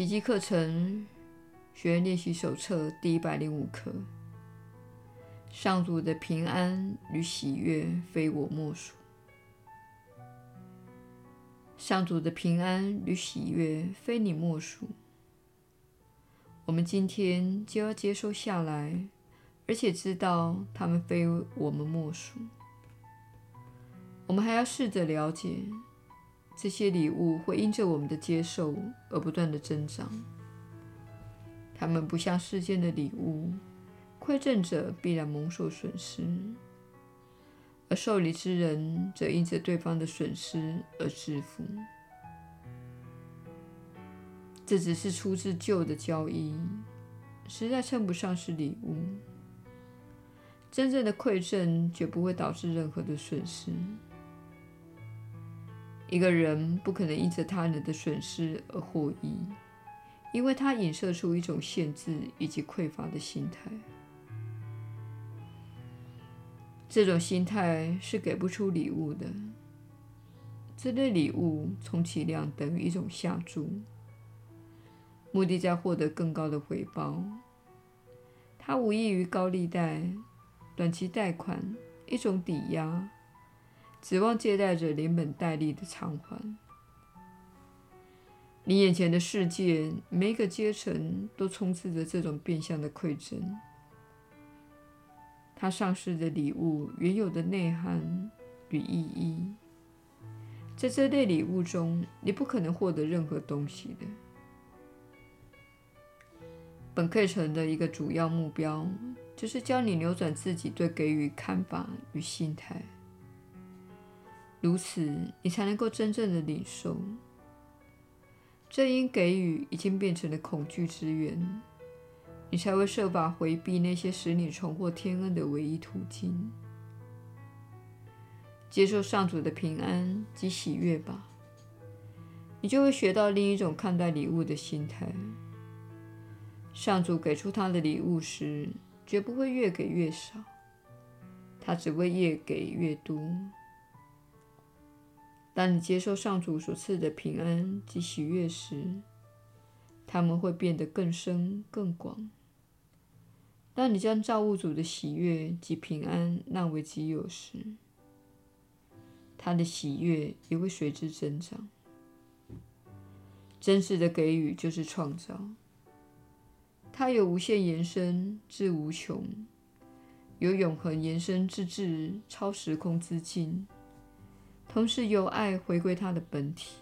奇迹课程学员练习手册第一百零五课：上主的平安与喜悦，非我莫属。上主的平安与喜悦，非你莫属。我们今天就要接受下来，而且知道他们非我们莫属。我们还要试着了解，这些礼物会因着我们的接受而不断地增长。他们不像世间的礼物，馈赠者必然蒙受损失，而受礼之人则因着对方的损失而致富。这只是出自旧的交易，实在称不上是礼物。真正的馈赠绝不会导致任何的损失。一个人不可能因着他人的损失而获益，因为他影射出一种限制以及匮乏的心态。这种心态是给不出礼物的。这类礼物充其量等于一种下注。目的在获得更高的回报，它无异于高利贷、短期贷款，一种抵押，指望借贷者连本带利的偿还。你眼前的世界，每一个阶层都充斥着这种变相的馈赠。它丧失的礼物原有的内涵与意义，在这类礼物中，你不可能获得任何东西的。本课程的一个主要目标，就是教你扭转自己对给予看法与心态，如此你才能够真正的领受。正因给予已经变成了恐惧之源，你才会设法回避那些使你重获天恩的唯一途径。接受上主的平安及喜悦吧，你就会学到另一种看待礼物的心态。上主给出他的礼物时，绝不会越给越少，他只会越给越多。当你接受上主所赐的平安及喜悦时，他们会变得更深更广。当你将造物主的喜悦及平安纳为己有时，他的喜悦也会随之增长。真实的给予就是创造。它有无限延伸至无穷，有永恒延伸之至超时空之境，同时由爱回归它的本体。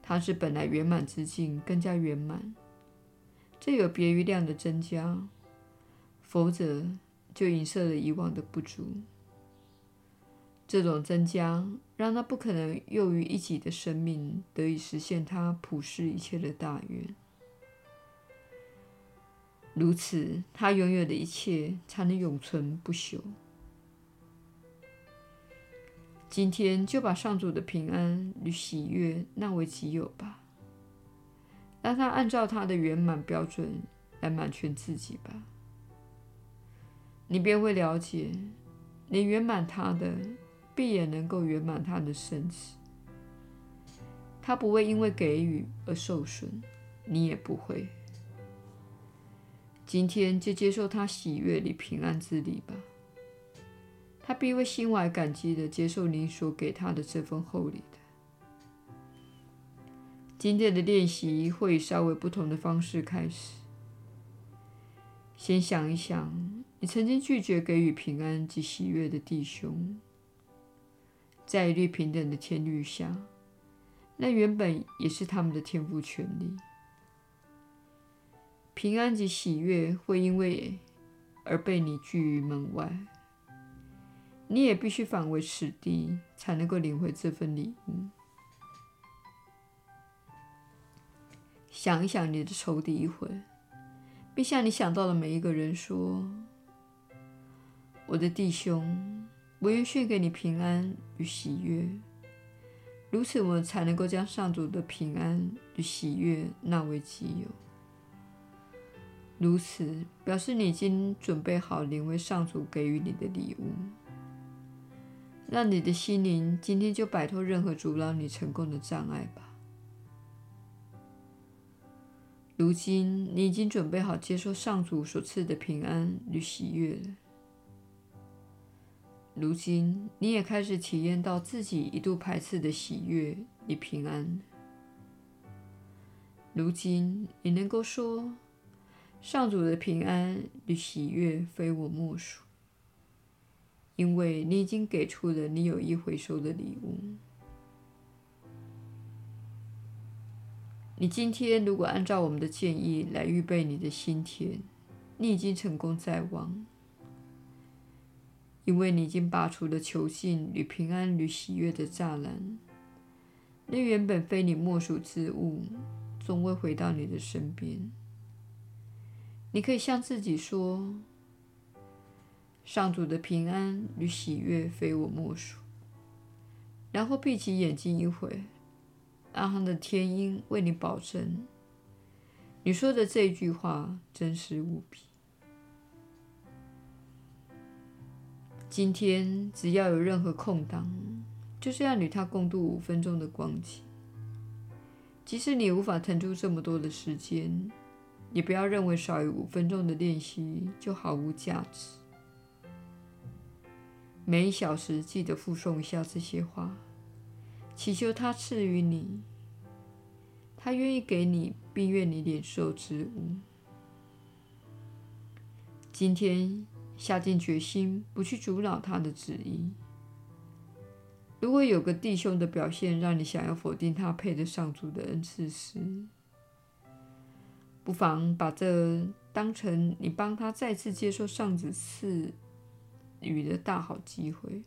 它是本来圆满之境更加圆满，这有别于量的增加，否则就影射了以往的不足。这种增加让它不可能囿于一己的生命得以实现它普世一切的大愿。如此，他拥有的一切才能永存不朽。今天就把上主的平安与喜悦纳为己有吧，让他按照他的圆满标准来满全自己吧。你便会了解，你圆满他的，必也能够圆满他的圣子。他不会因为给予而受损，你也不会。今天就接受他喜悦里平安之礼吧，他必会心怀感激地接受你所给他的这份厚礼的。今天的练习会以稍微不同的方式开始。先想一想，你曾经拒绝给予平安及喜悦的弟兄，在一律平等的天律下，那原本也是他们的天赋权利。平安及喜悦会因为而被你拒于门外，你也必须反为此地，才能够领回这份礼物。想一想你的仇敌一会，并向你想到的每一个人说：“我的弟兄，我愿献给你平安与喜悦。”如此，我们才能够将上主的平安与喜悦纳为己有。如此表示你已经准备好领会上主给予你的礼物，让你的心灵今天就摆脱任何阻挠你成功的障碍吧。如今，你已经准备好接受上主所赐的平安与喜悦了。如今，你也开始体验到自己一度排斥的喜悦与平安。如今，你能够说：“上主的平安与喜悦非我莫属。”因为你已经给出了你有意回收的礼物。你今天如果按照我们的建议来预备你的心田，你已经成功在望，因为你已经拔除了囚禁与平安与喜悦的栅栏，那原本非你莫属之物，终会回到你的身边。你可以向自己说：“上主的平安与喜悦非我莫属。”然后闭起眼睛一会。阿航的天鹰为你保证，你说的这句话真实无比。今天只要有任何空档，就是要与他共度五分钟的光景。即使你无法腾出这么多的时间，也不要认为少于五分钟的练习就毫无价值。每一小时记得附送一下这些话。祈求他赐予你，他愿意给你，并愿你领受之物。今天下定决心，不去阻挠他的旨意。如果有个弟兄的表现让你想要否定他配得上主的恩赐时，不妨把这当成你帮他再次接受上主赐雨的大好机会。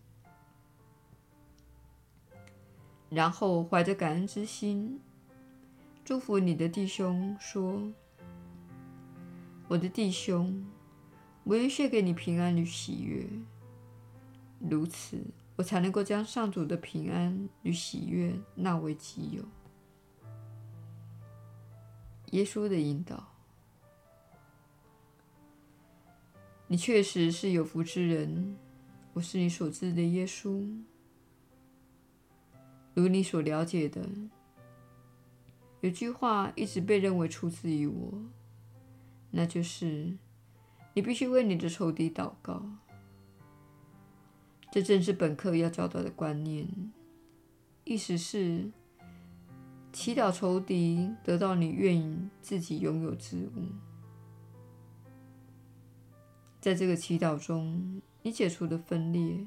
然后怀着感恩之心，祝福你的弟兄说：“我的弟兄，我愿献给你平安与喜悦，如此，我才能够将上主的平安与喜悦纳为己有。”耶稣的引导，你确实是有福之人，我是你所知的耶稣。如你所了解的，有句话一直被认为出自于我，那就是你必须为你的仇敌祷告。这正是本课要教导的观念，意思是祈祷仇敌得到你愿意自己拥有之物。在这个祈祷中，你解除了分裂。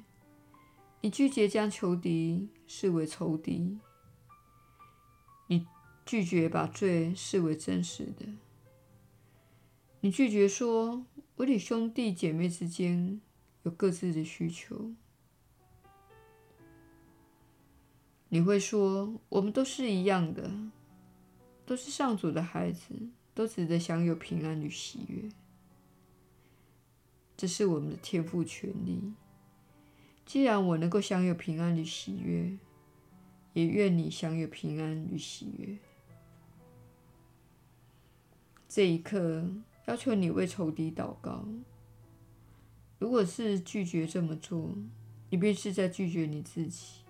你拒绝将仇敌视为仇敌，你拒绝把罪视为真实的，你拒绝说我与兄弟姐妹之间有各自的需求。你会说我们都是一样的，都是上主的孩子，都值得享有平安与喜悦，这是我们的天赋权利。既然我能够享有平安与喜悦，也愿你享有平安与喜悦。这一刻，要求你为仇敌祷告。如果是拒绝这么做，你便是在拒绝你自己。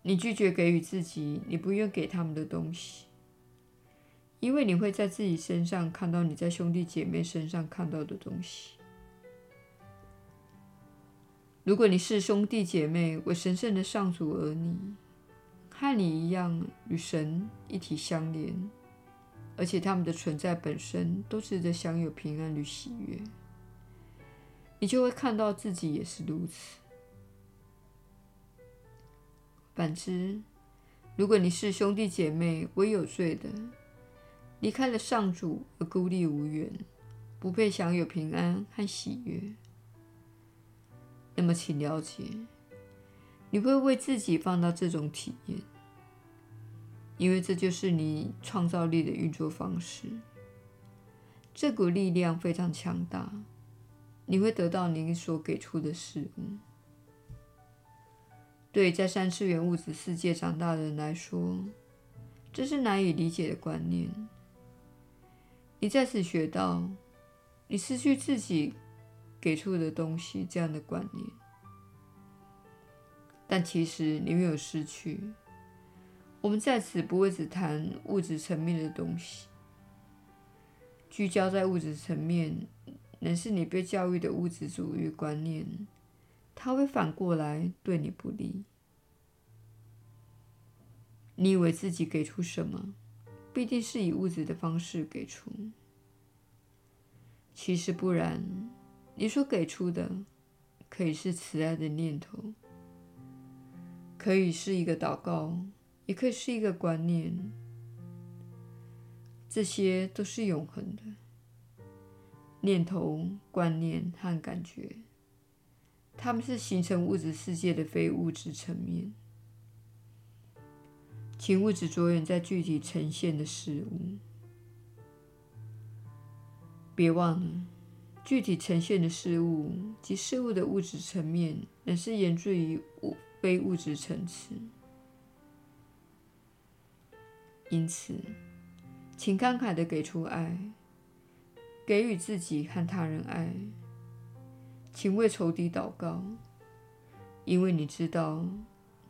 你拒绝给予自己你不愿给他们的东西，因为你会在自己身上看到你在兄弟姐妹身上看到的东西。如果你是兄弟姐妹为神圣的上主儿女，和你一样与神一体相连，而且他们的存在本身都值得享有平安与喜悦，你就会看到自己也是如此。反之，如果你是兄弟姐妹为有罪的，离开了上主而孤立无援，不配享有平安和喜悦。那么，请了解，你会为自己放大这种体验，因为这就是你创造力的运作方式。这股力量非常强大，你会得到您所给出的事物。对在三次元物质世界长大的人来说，这是难以理解的观念。你在此学到，你失去自己。给出的东西，这样的观念，但其实你没有失去。我们在此不会只谈物质层面的东西，聚焦在物质层面，乃是你被教育的物质主义观念，它会反过来对你不利。你以为自己给出什么，必定是以物质的方式给出，其实不然。你所给出的，可以是慈爱的念头，可以是一个祷告，也可以是一个观念，这些都是永恒的。念头、观念和感觉，它们是形成物质世界的非物质层面。请勿只着眼在具体呈现的事物，别忘了。具体呈现的事物及事物的物质层面，乃是源自于物非物质层次。因此，请慷慨地给出爱，给予自己和他人爱。请为仇敌祷告，因为你知道，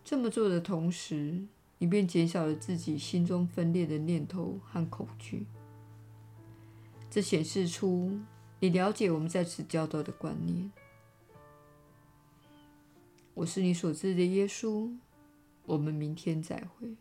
这么做的同时，以便减少了自己心中分裂的念头和恐惧。这显示出。你了解我们在此教导的观念。我是你所知的耶稣。我们明天再会。